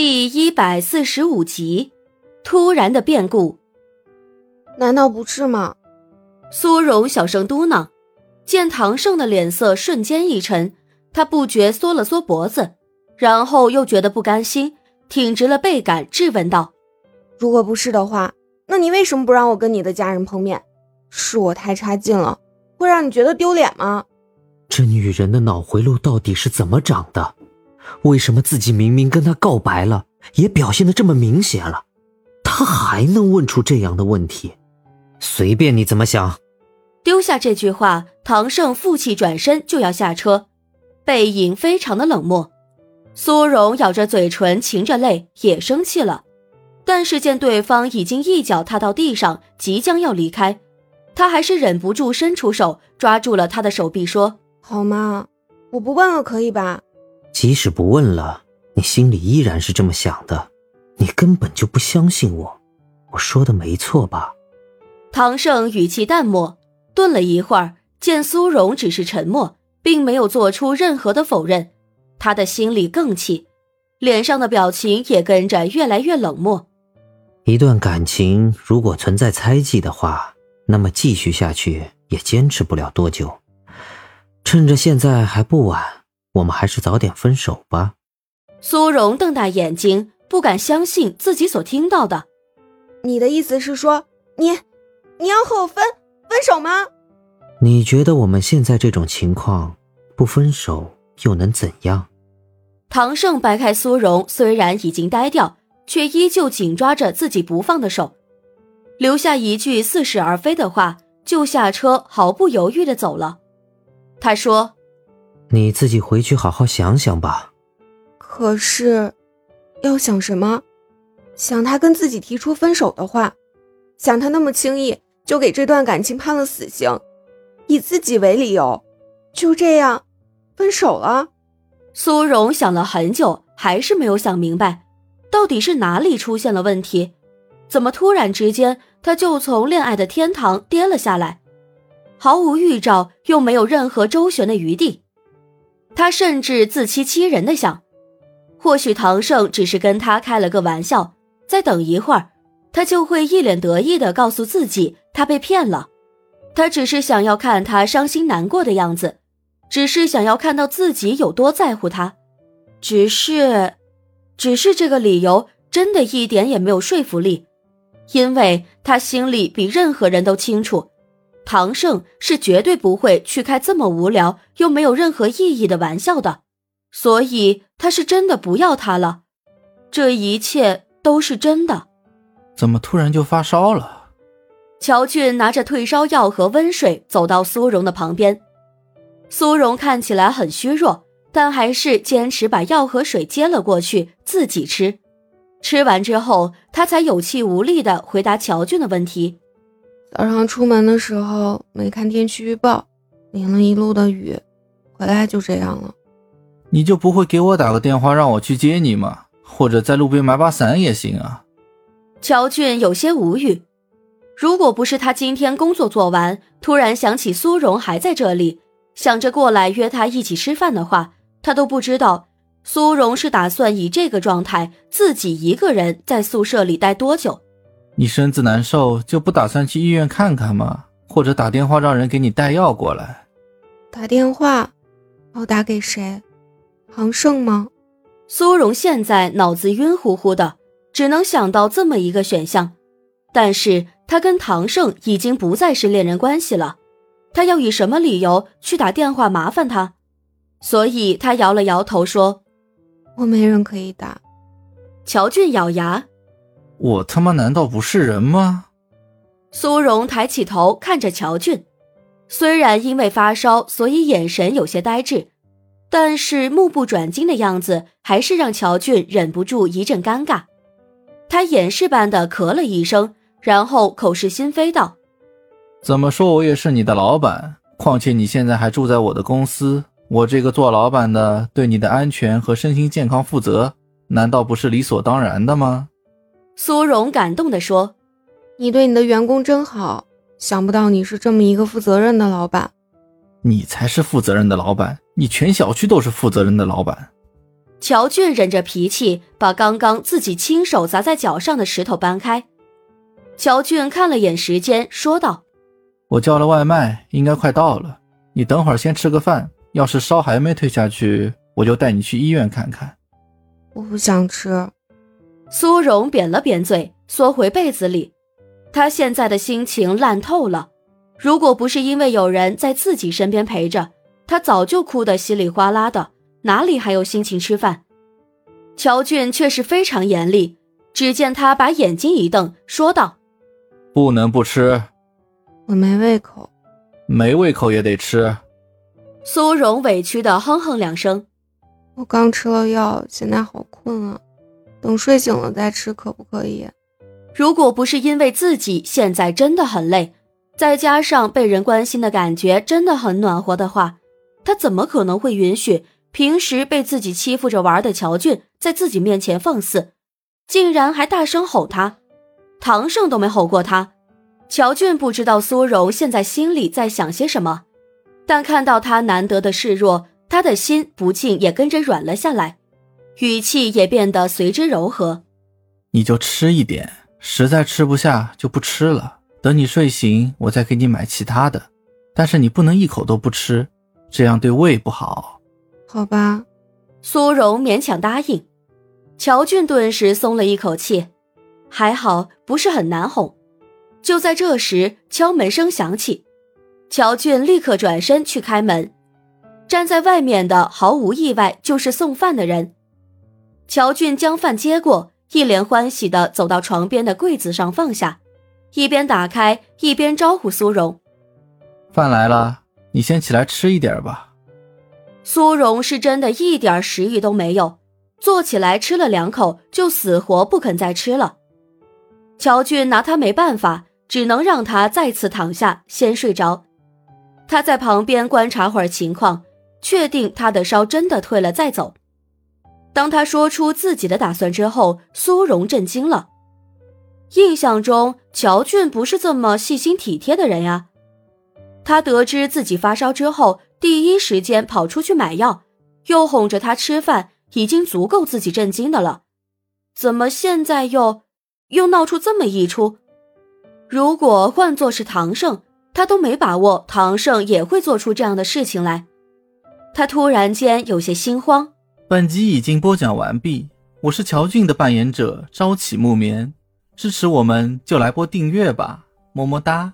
第一百四十五集，突然的变故，难道不是吗？苏荣小声嘟囔。见唐胜的脸色瞬间一沉，他不觉缩了缩脖子，然后又觉得不甘心，挺直了背杆质问道：“如果不是的话，那你为什么不让我跟你的家人碰面？是我太差劲了，会让你觉得丢脸吗？”这女人的脑回路到底是怎么长的？为什么自己明明跟他告白了，也表现的这么明显了，他还能问出这样的问题？随便你怎么想。丢下这句话，唐胜负气转身就要下车，背影非常的冷漠。苏荣咬着嘴唇，噙着泪，也生气了。但是见对方已经一脚踏到地上，即将要离开，他还是忍不住伸出手抓住了他的手臂，说：“好吗？我不问了，可以吧？”即使不问了，你心里依然是这么想的，你根本就不相信我。我说的没错吧？唐胜语气淡漠。顿了一会儿，见苏荣只是沉默，并没有做出任何的否认，他的心里更气，脸上的表情也跟着越来越冷漠。一段感情如果存在猜忌的话，那么继续下去也坚持不了多久。趁着现在还不晚，我们还是早点分手吧。苏荣瞪大眼睛，不敢相信自己所听到的。你的意思是说，你，你要和我分？分手吗？你觉得我们现在这种情况，不分手又能怎样？唐胜掰开苏荣，虽然已经呆掉，却依旧紧抓着自己不放的手，留下一句似是而非的话，就下车，毫不犹豫的走了。他说：“你自己回去好好想想吧。”可是，要想什么？想他跟自己提出分手的话，想他那么轻易。就给这段感情判了死刑，以自己为理由，就这样分手了。苏荣想了很久，还是没有想明白，到底是哪里出现了问题？怎么突然之间他就从恋爱的天堂跌了下来，毫无预兆，又没有任何周旋的余地。他甚至自欺欺人的想，或许唐胜只是跟他开了个玩笑，再等一会儿。他就会一脸得意的告诉自己，他被骗了。他只是想要看他伤心难过的样子，只是想要看到自己有多在乎他。只是，只是这个理由真的一点也没有说服力，因为他心里比任何人都清楚，唐胜是绝对不会去开这么无聊又没有任何意义的玩笑的。所以他是真的不要他了，这一切都是真的。怎么突然就发烧了？乔俊拿着退烧药和温水走到苏荣的旁边。苏荣看起来很虚弱，但还是坚持把药和水接了过去，自己吃。吃完之后，他才有气无力的回答乔俊的问题：“早上出门的时候没看天气预报，淋了一路的雨，回来就这样了。你就不会给我打个电话让我去接你吗？或者在路边买把伞也行啊。”乔俊有些无语，如果不是他今天工作做完，突然想起苏荣还在这里，想着过来约他一起吃饭的话，他都不知道苏荣是打算以这个状态自己一个人在宿舍里待多久。你身子难受就不打算去医院看看吗？或者打电话让人给你带药过来？打电话，要打给谁？唐盛吗？苏荣现在脑子晕乎乎的。只能想到这么一个选项，但是他跟唐盛已经不再是恋人关系了，他要以什么理由去打电话麻烦他？所以他摇了摇头说：“我没人可以打。”乔俊咬牙：“我他妈难道不是人吗？”苏荣抬起头看着乔俊，虽然因为发烧，所以眼神有些呆滞，但是目不转睛的样子还是让乔俊忍不住一阵尴尬。他掩饰般的咳了一声，然后口是心非道：“怎么说，我也是你的老板。况且你现在还住在我的公司，我这个做老板的对你的安全和身心健康负责，难道不是理所当然的吗？”苏荣感动地说：“你对你的员工真好，想不到你是这么一个负责任的老板。你才是负责任的老板，你全小区都是负责任的老板。”乔俊忍着脾气，把刚刚自己亲手砸在脚上的石头搬开。乔俊看了眼时间，说道：“我叫了外卖，应该快到了。你等会儿先吃个饭，要是烧还没退下去，我就带你去医院看看。”我不想吃。苏荣扁了扁嘴，缩回被子里。他现在的心情烂透了。如果不是因为有人在自己身边陪着，他早就哭得稀里哗啦的，哪里还有心情吃饭？乔俊却是非常严厉，只见他把眼睛一瞪，说道：“不能不吃，我没胃口，没胃口也得吃。”苏荣委屈的哼哼两声：“我刚吃了药，现在好困啊，等睡醒了再吃可不可以？”如果不是因为自己现在真的很累，再加上被人关心的感觉真的很暖和的话，他怎么可能会允许平时被自己欺负着玩的乔俊在自己面前放肆，竟然还大声吼他？唐胜都没吼过他。乔俊不知道苏荣现在心里在想些什么，但看到他难得的示弱，他的心不禁也跟着软了下来，语气也变得随之柔和。你就吃一点。实在吃不下就不吃了，等你睡醒，我再给你买其他的。但是你不能一口都不吃，这样对胃不好。好吧，苏荣勉强答应。乔俊顿时松了一口气，还好不是很难哄。就在这时，敲门声响起，乔俊立刻转身去开门。站在外面的毫无意外就是送饭的人。乔俊将饭接过。一脸欢喜的走到床边的柜子上放下，一边打开一边招呼苏荣：“饭来了，你先起来吃一点吧。”苏荣是真的一点食欲都没有，坐起来吃了两口就死活不肯再吃了。乔俊拿他没办法，只能让他再次躺下先睡着。他在旁边观察会儿情况，确定他的烧真的退了再走。当他说出自己的打算之后，苏荣震惊了。印象中，乔俊不是这么细心体贴的人呀。他得知自己发烧之后，第一时间跑出去买药，又哄着他吃饭，已经足够自己震惊的了。怎么现在又又闹出这么一出？如果换作是唐胜，他都没把握唐胜也会做出这样的事情来。他突然间有些心慌。本集已经播讲完毕，我是乔俊的扮演者朝起暮眠，支持我们就来播订阅吧，么么哒。